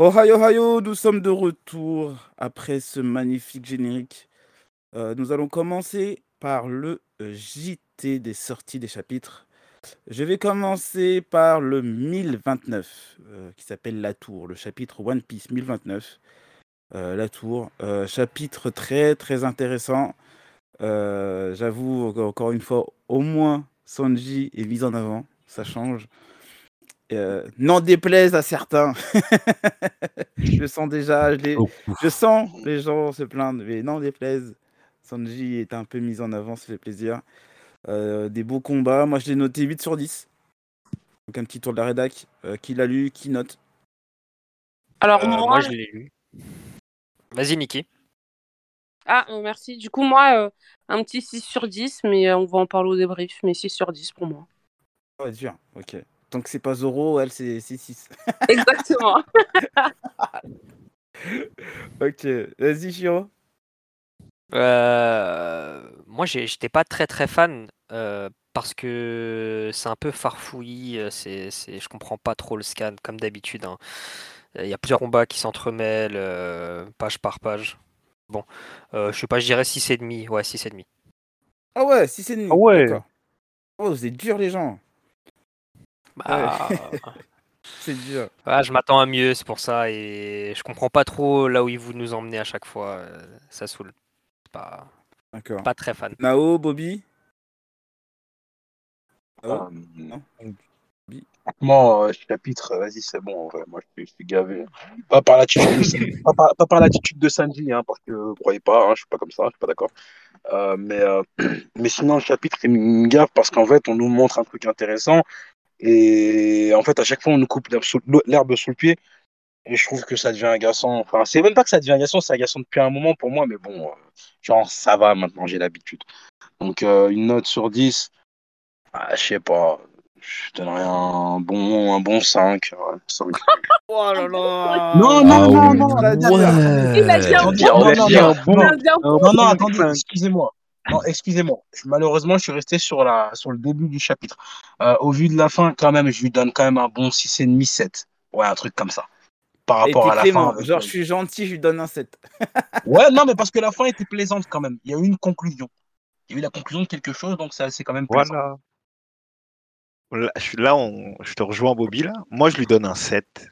Ohio, Ohio, nous sommes de retour après ce magnifique générique. Euh, nous allons commencer par le euh, JT des sorties des chapitres. Je vais commencer par le 1029, euh, qui s'appelle La Tour, le chapitre One Piece 1029. Euh, La Tour, chapitre très très intéressant. J'avoue, encore une fois, au moins Sanji est mis en avant, ça change. Euh, N'en déplaise à certains. je sens déjà, je, les- je sens les gens se plaindre, mais n'en déplaise. Sanji est un peu mis en avant, ça fait plaisir. Euh, des beaux combats, moi je l'ai noté 8 sur 10. Donc un petit tour de la rédac. Euh, qui l'a lu, qui note? Alors Euh, moi, moi, je l'ai lu. Vas-y, Niki. ah euh, merci. Du coup moi, euh, un petit 6 sur 10, mais on va en parler au débrief, mais 6 sur 10 pour moi. Oh, dur, ok. Tant que c'est pas Zoro, elle c'est 6. Exactement. ok, vas-y Chiro. Euh, moi, j'étais pas très très fan euh, parce que c'est un peu farfouillis. euh, C'est, c'est, je comprends pas trop le scan comme d'habitude. hein. Il y a plusieurs combats qui s'entremêlent euh, page par page. Bon, euh, je sais pas, je dirais 6,5. Ouais, 6,5. Ah ouais, 6 et demi. Ah ouais. d'accord. Oh, vous êtes dur les gens. Bah, C'est dur. ah, je m'attends à mieux, c'est pour ça. Et je comprends pas trop là où ils vous nous emmenez à chaque fois. euh, Ça saoule. Pas, D'accord. pas très fan. Nao, Bobby? Euh, Franchement, euh, chapitre, vas-y, c'est bon. en vrai, moi, je suis, je suis gavé. Pas par l'attitude de, pas par, pas par l'attitude de Sanji, hein, parce que vous croyez pas, hein, je suis pas comme ça, je suis pas d'accord. Euh, mais, euh, mais sinon, le chapitre, il me gave parce qu'en fait, on nous montre un truc intéressant. Et en fait, à chaque fois, on nous coupe l'herbe sous, le pied. Et je trouve que ça devient agaçant. Enfin, c'est même pas que ça devient agaçant, c'est agaçant depuis un moment pour moi, mais bon, euh, genre, ça va maintenant, j'ai l'habitude. Donc, euh, une note sur 10, ah, je sais pas. Je donnerais un bon, un bon 5. ouais, cinq. Oh là là Non, non, non, non, la non, dernière. Il a dit un Attendez, bon. non, non, Il a non, dit un bon. non, non, attendez, excusez-moi. Non, excusez-moi. Je- Malheureusement, je suis resté sur, la, sur le début du chapitre. Euh, au vu de la fin, quand même, je lui donne quand même un bon 6,5, 7. Ouais, un truc comme ça. Par rapport à la clément. fin. Genre, je suis gentil, je lui donne un 7. Ouais, non, mais parce que la fin était plaisante quand même. Il y a eu une conclusion. Il y a eu la conclusion de quelque chose, donc ça, c'est quand même plaisant. Voilà. Là, je, suis- là on- je te rejoins, Bobby. Là. Moi, je lui donne un 7.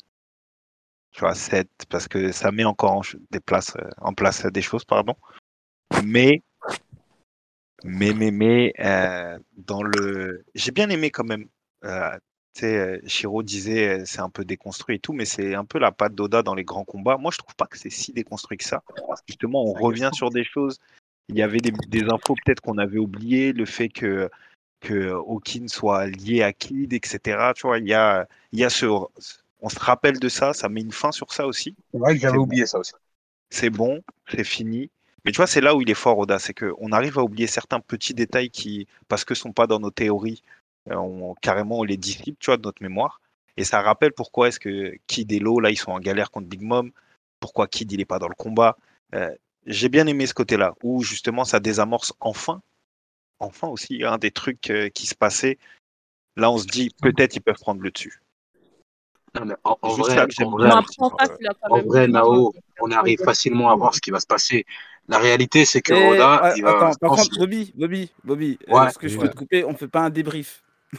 Tu vois, 7, parce que ça met encore en, des places, euh, en place des choses, pardon. Mais, mais, mais, mais, euh, dans le. J'ai bien aimé quand même. Euh, tu sais, euh, Shiro disait euh, c'est un peu déconstruit et tout, mais c'est un peu la patte d'Oda dans les grands combats. Moi, je trouve pas que c'est si déconstruit que ça. Justement, on revient sur des choses. Il y avait des, des infos peut-être qu'on avait oubliées, le fait que que Hawkins soit lié à Kid, etc. Tu vois, il y a, il y a ce, on se rappelle de ça, ça met une fin sur ça aussi. Que j'avais bon. oublié ça aussi. C'est bon, c'est fini. Mais tu vois, c'est là où il est fort, Oda, c'est qu'on arrive à oublier certains petits détails qui, parce que sont pas dans nos théories, euh, on, carrément on les dissipe, tu vois, de notre mémoire. Et ça rappelle pourquoi est-ce que Kid et Lo, là, ils sont en galère contre Big Mom, pourquoi Kid, il est pas dans le combat. Euh, J'ai bien aimé ce côté-là, où justement ça désamorce enfin, enfin aussi, un des trucs euh, qui se passaient. Là, on se dit, peut-être ils peuvent prendre le dessus. Non, mais en, vrai, ça en vrai, en Nao, on arrive facilement à voir ce qui va se passer. La réalité, c'est que Et- Oda, ouais, il va. attends, par contre, Bobby, Bobby, Bobby, euh, Ouais. est-ce que je peux te couper? On fait pas un débrief.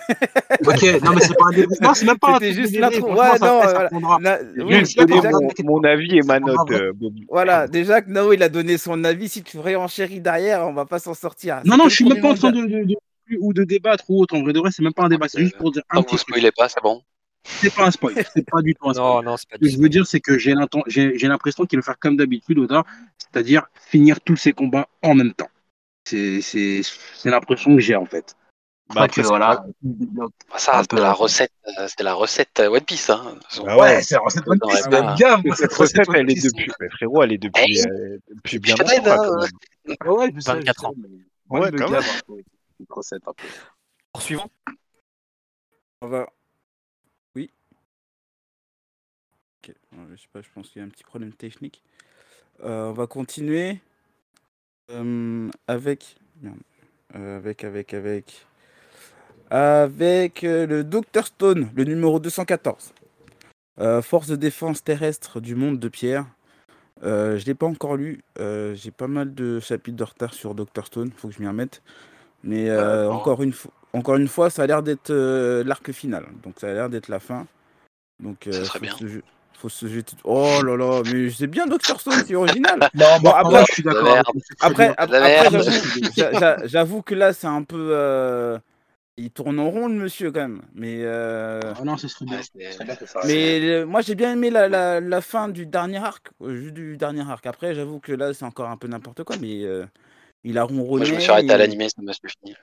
Ok, non, mais c'est pas un débrief. Non, c'est même pas un C'était juste débrief. l'intro. Ouais, ça- non, ça voilà. oui, Juste déjà, mon, avis et ma note, euh, Bobby. voilà, déjà que Nao il a donné son avis, si tu réenchéris derrière, on va pas s'en sortir. Non, non, je suis même pas en train de, de, de- ou de débattre ou autre. En vrai de vrai, c'est même pas un débat. C'est juste pour dire un petit vous truc. spoilez pas, c'est bon. C'est pas un spoil. C'est pas du tout un spoil. Non, non, pas Ce que je veux dire, c'est que j'ai l'impression qu'il va faire comme d'habitude, Oda, c'est-à-dire finir tous ses combats en même temps. C'est c'est- c'est l'impression que j'ai en fait. Bah, que c'est voilà. Ça, Un c'était peu, la ouais. recette, c'était la recette One Piece. Hein. Bah Ouais, ouais. c'est la recette One Piece, gaffe, Mais cette Cette recette, elle est depuis, frérot, elle est depuis, Hey. euh, depuis bien longtemps, hein. même. Ouais, ouais, je sais, 24 je sais, ans. Ouais, quand même. Une recette un peu. Suivant. On va. Ok, je sais pas, je pense qu'il y a un petit problème technique. Euh, on va continuer euh, avec. merde. Euh, avec, avec, avec. Avec euh, le Dr Stone, le numéro 214. Euh, Force de défense terrestre du monde de Pierre. Euh, je l'ai pas encore lu. Euh, J'ai pas mal de chapitres de retard sur Dr Stone. Faut que je m'y remette. Mais euh, encore, une encore une fois, ça a l'air d'être euh, l'arc final. Donc ça a l'air d'être la fin. Donc euh, faut bien. Faut se jeter. Oh là là, mais c'est bien Dr Stone, c'est original. Non, Bon, moi, après- moi, je suis d'accord. Après, j'avoue- j'a- j'a- j'avoue que là, c'est un peu. euh, Il tourne en rond, le monsieur, quand même. Mais, euh, Ah non, ce serait bien. Ouais, Ce c'est- serait bien que ça. mais euh, moi, j'ai bien aimé la, la, la fin du dernier arc. Juste du dernier arc. Après, j'avoue que là, c'est encore un peu n'importe quoi. Mais euh, il a ronronné. Moi, je me suis arrêté à et- l'animé, ça m'a suffi.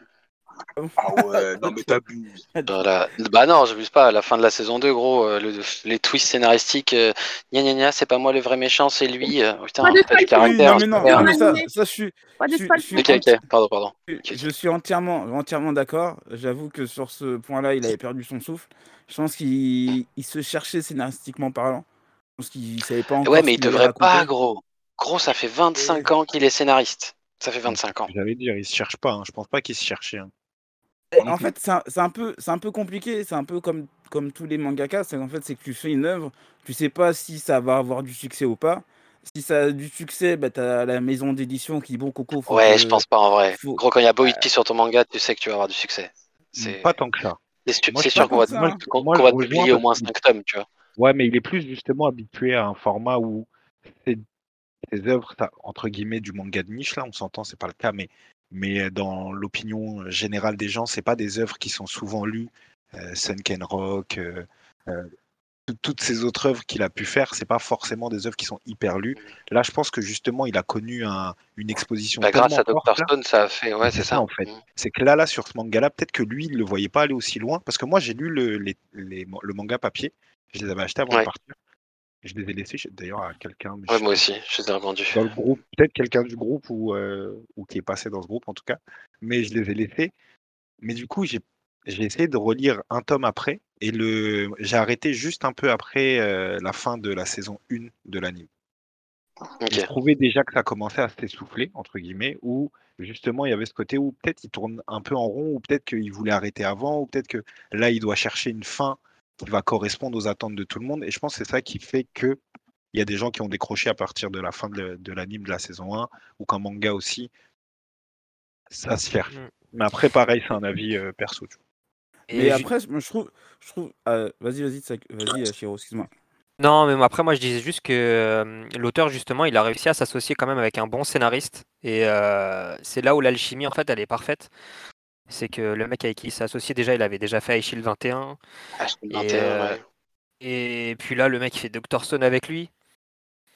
Ah ouais, non, mais t'abuses. Voilà. Bah non, je pas. À la fin de la saison 2, gros, euh, le- les twists scénaristiques, euh, gna gna gna, c'est pas moi le vrai méchant, c'est lui. euh, putain, Pas du spoil, Oui, caractère. non, mais non, mais ça, ça, je suis. Pas de Je- je suis- Ok, ok, pardon, pardon. Je suis entièrement, entièrement d'accord. J'avoue que sur ce point-là, il avait perdu son souffle. Je pense qu'il il se cherchait scénaristiquement parlant. Je pense qu'il savait pas encore. Ouais, mais il devrait pas, gros. Gros, ça fait 25 ans qu'il est scénariste. Ça fait 25 ans. J'allais dire, il se cherche pas. hein. Je pense pas qu'il se cherchait. hein. Et En fait, c'est un, peu, c'est un peu compliqué. C'est un peu comme, comme tous les mangakas. C'est en fait, c'est que tu fais une œuvre, tu sais pas si ça va avoir du succès ou pas. Si ça a du succès, bah, t'as la maison d'édition qui dit bon, Coco, faut Ouais, que- je pense pas en vrai. faut- Gros, quand il y a Boichi sur ton manga, tu sais que tu vas avoir du succès. C'est Pas tant que ça. c'est sûr, qu'on va, hein. te publier au moins que- 5 tomes, tu vois. Ouais, mais il est plus justement habitué à un format où ces, ces œuvres, entre guillemets, du manga de niche, là, on s'entend, c'est pas le cas, mais, mais dans l'opinion générale des gens, c'est pas des œuvres qui sont souvent lues. Euh, Sunken Rock, euh, euh, tout- toutes ces autres œuvres qu'il a pu faire, c'est pas forcément des œuvres qui sont hyper lues. Là, je pense que justement, il a connu un- une exposition Bah, grâce à Dr. là. Stone, ça a fait. Ouais, c'est ça. ça, en fait. Mm. C'est que là, là, sur ce manga-là, peut-être que lui, il le voyait pas aller aussi loin. Parce que moi, j'ai lu le, les- les- le manga papier. Je les avais achetés avant Ouais. de partir. Je les ai laissés d'ailleurs à quelqu'un. Ouais, moi aussi, je les ai revendus. Dans le groupe, peut-être quelqu'un du groupe ou, euh, ou qui est passé dans ce groupe en tout cas. Mais je les ai laissés. Mais du coup, j'ai j'ai essayé de relire un tome après. Et le j'ai arrêté juste un peu après euh, la fin de la saison 1 de l'anime. Ok. Je trouvais déjà que ça commençait à s'essouffler, entre guillemets, où justement il y avait ce côté où peut-être il tourne un peu en rond, ou peut-être qu'il voulait arrêter avant, ou peut-être que là il doit chercher une fin qui va correspondre aux attentes de tout le monde. Et je pense que c'est ça qui fait que il y a des gens qui ont décroché à partir de la fin de, l'anime de la saison 1, ou qu'un manga aussi, ça se cherche. Mm. Mais après, pareil, c'est un avis euh, perso. tu vois. Et Mais après, je trouve, je trouve. euh, vas-y, vas-y, vas-y, euh, Chiro, excuse-moi. Non, mais après, moi, je disais juste que euh, l'auteur, justement, il a réussi à s'associer quand même avec un bon scénariste. Et euh, c'est là où l'alchimie, en fait, elle est parfaite. C'est que le mec avec qui il s'est associé, déjà, il avait déjà fait High Shield 21. Ah, je Et, 21, euh, ouais. et puis là, le mec, il fait Dr. Stone avec lui.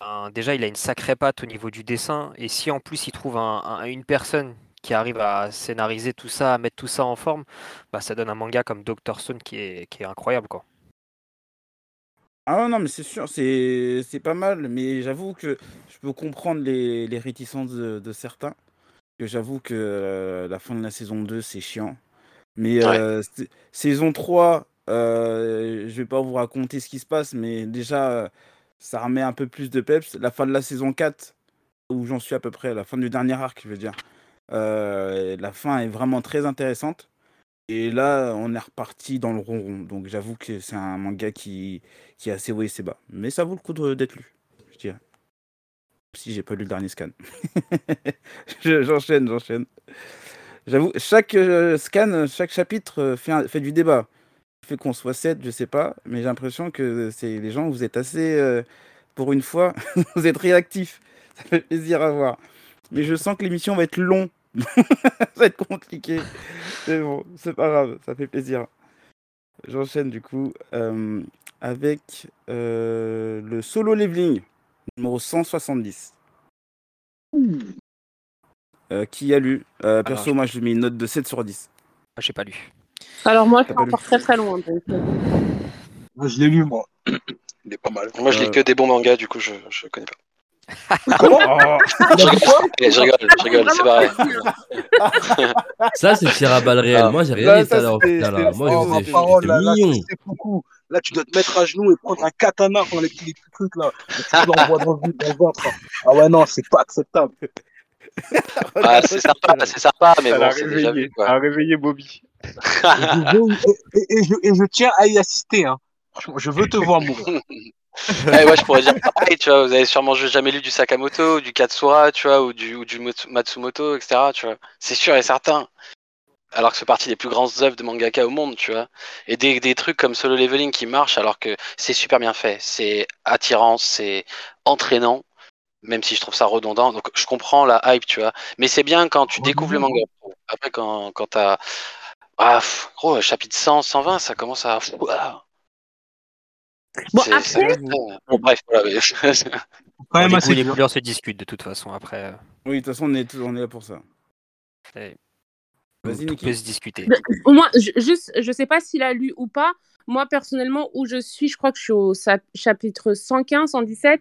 Ben, déjà, il a une sacrée patte au niveau du dessin. Et si en plus, il trouve un- un- une personne qui arrive à scénariser tout ça, à mettre tout ça en forme, bah, ça donne un manga comme Dr. Stone qui est, qui est incroyable, quoi. Ah non, mais c'est sûr, c'est c'est pas mal, mais j'avoue que je peux comprendre les, les réticences de, de certains. Que j'avoue que euh, la fin de la saison 2, c'est chiant. Mais Ouais. euh, saison 3, euh, je vais pas vous raconter ce qui se passe, mais déjà, ça remet un peu plus de peps. La fin de la saison 4, où j'en suis à peu près, la fin du dernier arc, je veux dire, la fin est vraiment très intéressante. Et là, on est reparti dans le ronron. Donc j'avoue que c'est un manga qui, qui est assez haut et assez bas. Mais ça vaut le coup de- d'être lu. Si j'ai pas lu le dernier scan. Je- j'enchaîne, j'enchaîne. J'avoue, chaque euh, scan, chaque chapitre euh, fait, du débat. Fait qu'on soit 7, je sais pas, mais j'ai l'impression que c'est les gens, vous êtes assez, euh, pour une fois, vous êtes réactifs. Ça fait plaisir à voir. Mais je sens que l'émission va être long. ça va être compliqué. Mais bon, c'est pas grave, ça fait plaisir. J'enchaîne du coup avec le solo leveling numéro 170. Euh, qui a lu? Euh, Perso, je- moi je lui mets une note de 7 sur 10. Moi, j'ai pas lu. Alors moi, je suis encore très très loin. donc, euh, Moi, je l'ai lu, moi. Il est pas mal. Moi, je lis Euh, que des bons mangas, du coup, je, je connais pas. Comment Oh, Il a dit quoi Eh, je rigole, je rigole, c'est pareil. Ça, c'est tir à balles réelles. Ah. Moi, j'ai rien dit tout ça, à l'heure. Moi, là, tu dois te mettre à genoux et prendre un katana, prendre les petits, trucs, là. Tu l'envoies dans, le- ventre. Ah ouais, non, c'est pas acceptable. Ah, c'est sympa, c'est sympa, mais ça bon, c'est déjà vu, ça quoi. a réveillé Bobby. Et je, veux- et- et- et je, et je tiens à y assister, hein. Je veux te voir mourir. Ouais, ouais, je pourrais dire pareil, tu vois, vous avez sûrement jamais lu du Sakamoto, ou du Katsura, tu vois, ou du, ou du Motsu- Matsumoto, etc., tu vois. C'est sûr et certain. Alors que c'est partie des plus grandes œuvres de mangaka au monde, tu vois. Et des, des trucs comme Solo Leveling qui marchent alors que c'est super bien fait. C'est attirant, c'est entraînant, même si je trouve ça redondant. Donc je comprends la hype, tu vois. Mais c'est bien quand tu découvres le manga. Après, quand, quand t'as. Ah, pff, gros, chapitre 100, 120, ça commence à. Ouah. Bon, C'est- après, ça- Bon, bref, voilà. mais- Quand même les goûts, les couleurs se discutent de toute façon après. Oui, de toute façon, on est, on est là pour ça. et- Vas-y, Niki. peut se discuter. au moins, je, juste, je sais pas s'il a lu ou pas. Moi, personnellement, où je suis, je crois que je suis au chapitre 115, 117.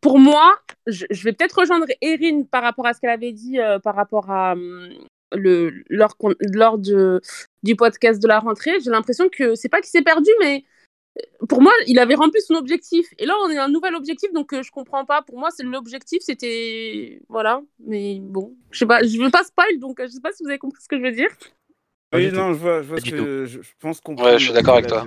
Pour moi, je, je vais peut-être rejoindre Erin par rapport à ce qu'elle avait dit euh, par rapport à hum, le, lors, lors de, du podcast de la rentrée. J'ai l'impression que c'est pas qu'il s'est perdu, mais euh, pour moi, il avait rempli son objectif. Et là, on est à un nouvel objectif, donc euh, je comprends pas. Pour moi, c'est l'objectif, c'était voilà. Mais bon, je sais pas, je veux pas spoil, donc euh, je sais pas si vous avez compris ce que je veux dire. Oui, non, je vois, je vois ce que je, je pense qu'on. Ouais, je suis d'accord avec toi.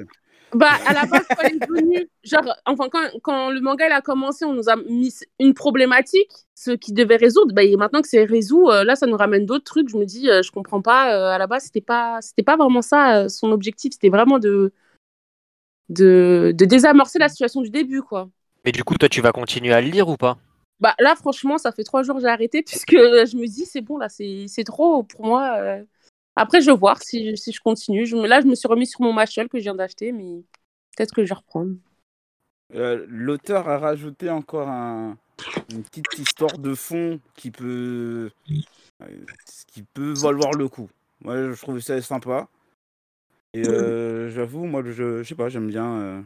Bah, à la base, quand est genre, enfin, quand, quand le manga il a commencé, on nous a mis une problématique, ce qui devait résoudre. Bah, et maintenant que c'est résolu, euh, là, ça nous ramène d'autres trucs. Je me dis, euh, je comprends pas. euh, à la base, c'était pas, c'était pas vraiment ça euh, son objectif. C'était vraiment de, de, de désamorcer la situation du début, quoi. Mais du coup, toi, tu vas continuer à le lire ou pas? Bah, là, franchement, ça fait trois jours que j'ai arrêté puisque je me dis, c'est bon, là, c'est c'est trop pour moi. euh. Après, je vais voir si, si je continue. Je me- là, je me suis remis sur mon Machel que je viens d'acheter, mais peut-être que je vais reprendre. Euh, L'auteur a rajouté encore un- une petite histoire de fond qui peut, euh, qui peut valoir le coup. Moi, je trouve ça sympa. Et euh, j'avoue, moi, je, je sais pas, j'aime bien. euh,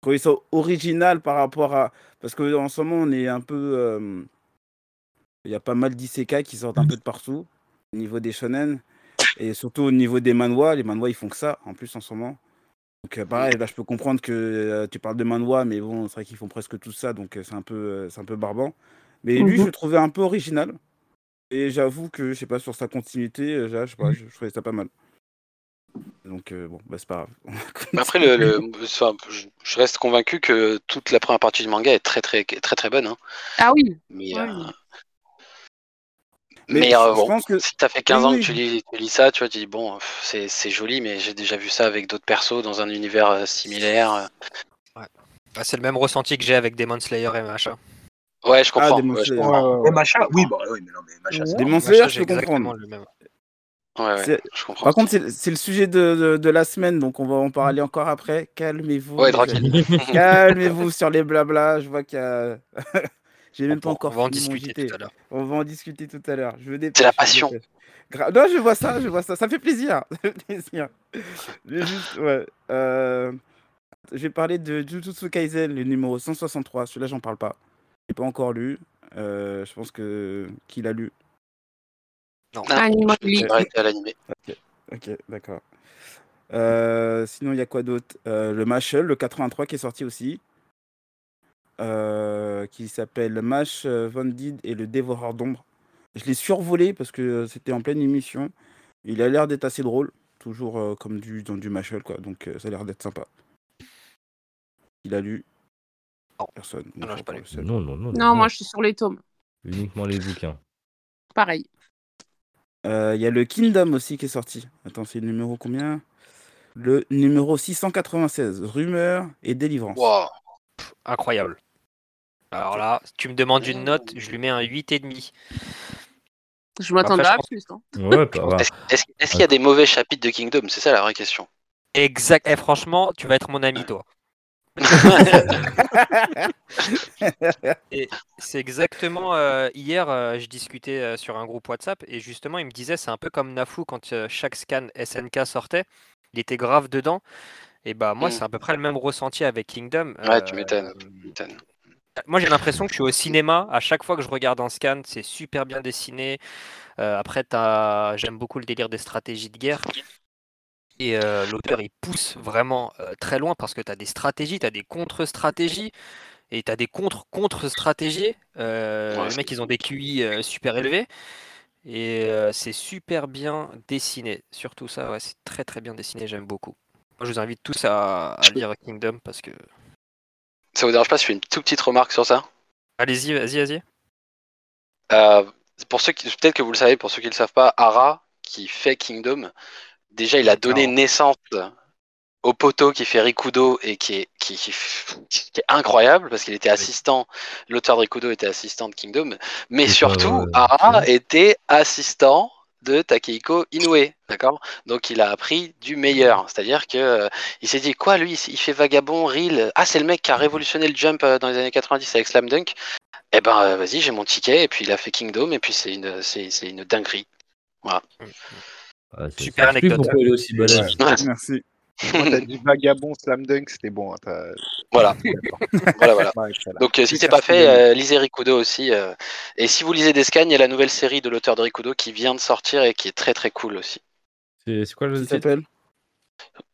trouver ça original par rapport à. Parce qu'en ce moment, on est un peu. euh, Il y a pas mal d'isekai qui sortent un peu de partout au niveau des shonen. Et surtout au niveau des manhwa. Les manhwa, ils font que ça, en plus, en ce moment. Donc, euh, pareil, là, je peux comprendre que euh, tu parles de manhwa, mais bon, c'est vrai qu'ils font presque tout ça, donc euh, c'est un peu, euh, c'est un peu barbant. Mais lui, je Mhm. le trouvais un peu original. Et j'avoue que, je sais pas, sur sa continuité, euh, là, je, sais pas, je, je trouvais ça pas mal. Donc, euh, bon, bah, c'est pas grave. Mais Après, le, le- continuer. enfin, je, reste convaincu que toute la première partie du manga est très très très très bonne. hein. Ah oui. Mais, Ouais. euh, Mais mais je- euh, je bon, pense que- si t'as fait 15 Oui, ans que tu lis, tu lis ça, tu vois, tu dis bon, c'est c'est joli, mais j'ai déjà vu ça avec d'autres persos dans un univers euh, similaire. euh. Bah, C'est le même ressenti que j'ai avec Demon Slayer et machin. Ouais, je comprends. Demon ouais, je Slayer. comprends. Et Macha, oui, bah oui, mais non, mais Macha, c'est Demon Machin, Slayer, je peux comprendre. le même. Ouais, ouais, C'est- je comprends. Par contre, c'est le sujet de, de- de la semaine, donc on va en parler encore après. Calmez-vous. Ouais, amis. Calmez-vous sur les blablas. Je vois qu'il y a. J'ai même On, pas on encore va en fini mon discuter JT. tout à l'heure. On va en discuter tout à l'heure. Je veux C'est la passion. Non, je vois ça, je vois ça. Ça fait plaisir. Ça fait plaisir. Mais juste, ouais. euh, Je vais parler de Jujutsu Kaisen, le numéro 163. Celui-là, j'en parle pas. J'ai pas encore lu. Euh, je pense que qu'il a lu. Non. Ah, Anima je vais arrêter à l'animé. Ok, d'accord. Euh, sinon, il y a quoi d'autre? Euh, Le Mashel, le 83 qui est sorti aussi. Euh, qui s'appelle Mash Vandid et le Dévoreur d'ombre. Je l'ai survolé parce que c'était en pleine émission. Il a l'air d'être assez drôle, toujours euh, comme du, dans du Mashel, quoi. Donc euh, ça a l'air d'être sympa. Il a lu Non. Personne. Non, non, pas seul. Non, non, non. Non, moi, je suis sur les tomes. Uniquement les bouquins. Pareil. Euh, Il y a le Kingdom aussi qui est sorti. Attends, c'est le numéro combien? Le numéro 696. Rumeur et délivrance. Wow. Incroyable. Alors là, tu me demandes une note, je lui mets un 8,5. Je m'attendais à pense- plus. hein. Ouais. Est-ce qu'il y a des mauvais chapitres de Kingdom? C'est ça la vraie question. Exact. Eh, franchement, tu vas être mon ami, toi. C'est exactement euh, hier, euh, je discutais euh, sur un groupe WhatsApp et justement, il me disait c'est un peu comme Nafu quand chaque scan SNK sortait, il était grave dedans. Et bah moi, Mm. c'est à peu près le même ressenti avec Kingdom. Ouais, tu m'étonnes. Moi, j'ai l'impression que je suis au cinéma. À chaque fois que je regarde un scan, c'est super bien dessiné. Après, j'aime beaucoup le délire des stratégies de guerre. Et euh, l'auteur, il pousse vraiment euh, très loin parce que tu as des stratégies, tu as des contre-stratégies et tu as des contre-contre-stratégies. Euh, Ouais, les mecs, ils ont des QI super élevés. Et c'est super bien dessiné. Surtout ça, ouais, c'est très très bien dessiné, j'aime beaucoup. Moi, je vous invite tous à, à lire Kingdom parce que. Ça vous dérange pas si je fais une toute petite remarque sur ça? Allez-y, vas-y, vas-y. Pour ceux qui, peut-être que vous le savez, pour ceux qui ne le savent pas, Ara, qui fait Kingdom, déjà il a donné naissance au poteau qui fait Rikudo et qui est, qui, qui- qui est incroyable parce qu'il était assistant, l'auteur de Rikudo était assistant de Kingdom, mais surtout euh, Ara était assistant de Takehiko Inoue, d'accord? Donc il a appris du meilleur, c'est-à-dire que euh, il s'est dit quoi lui, il fait vagabond, reel, ah c'est le mec qui a révolutionné le jump euh, dans les années 90 avec Slam Dunk, eh ben euh, vas-y j'ai mon ticket et puis il a fait Kingdom et puis c'est une, c'est, c'est une dinguerie. Ah, c'est- Super explique anecdote. pourquoi il est aussi balèze. Merci. Quand t'as dit vagabond slam dunk, c'était bon. hein, Voilà, voilà, voilà. Ouais. Donc euh, si Super c'est pas fait, euh, lisez Rikudo aussi. euh. Et si vous lisez des scans, il y a la nouvelle série de l'auteur de Rikudo qui vient de sortir et qui est très très cool aussi. C'est quoi le s'appelle?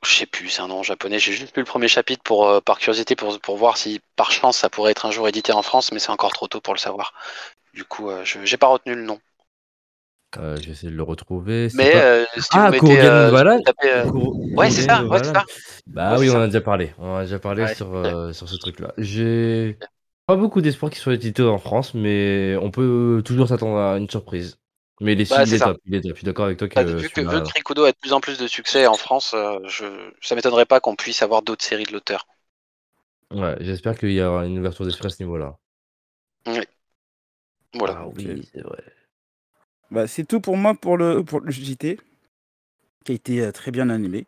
Je sais plus, c'est un nom japonais. J'ai juste lu le premier chapitre pour euh, par curiosité pour, pour voir si par chance ça pourrait être un jour édité en France, mais c'est encore trop tôt pour le savoir. Du coup, euh, je j'ai pas retenu le nom. Euh, Je vais essayer de le retrouver. Mais pas- euh, si Ah, vous mettez, euh, tapez, euh, Ouais, c'est ça, ouais, ça. Bah Ouais, oui, on ça. a déjà parlé. On a déjà parlé Ouais, sur, ouais. euh, sur ce truc-là. J'ai pas beaucoup d'espoir qu'il soit édité en France, mais on peut toujours s'attendre à une surprise. Mais les Bah, il c'est est ça. top, il est top. Je suis d'accord avec toi que Bah, vu, que, vu que Rikudo a de plus en plus de succès en France, euh, je, ça m'étonnerait pas qu'on puisse avoir d'autres séries de l'auteur. Ouais, j'espère qu'il y aura une ouverture d'esprit à ce niveau-là. Voilà. Ah oui, c'est vrai. Bah, c'est tout pour moi pour le, pour le JT, qui a été euh, très bien animé.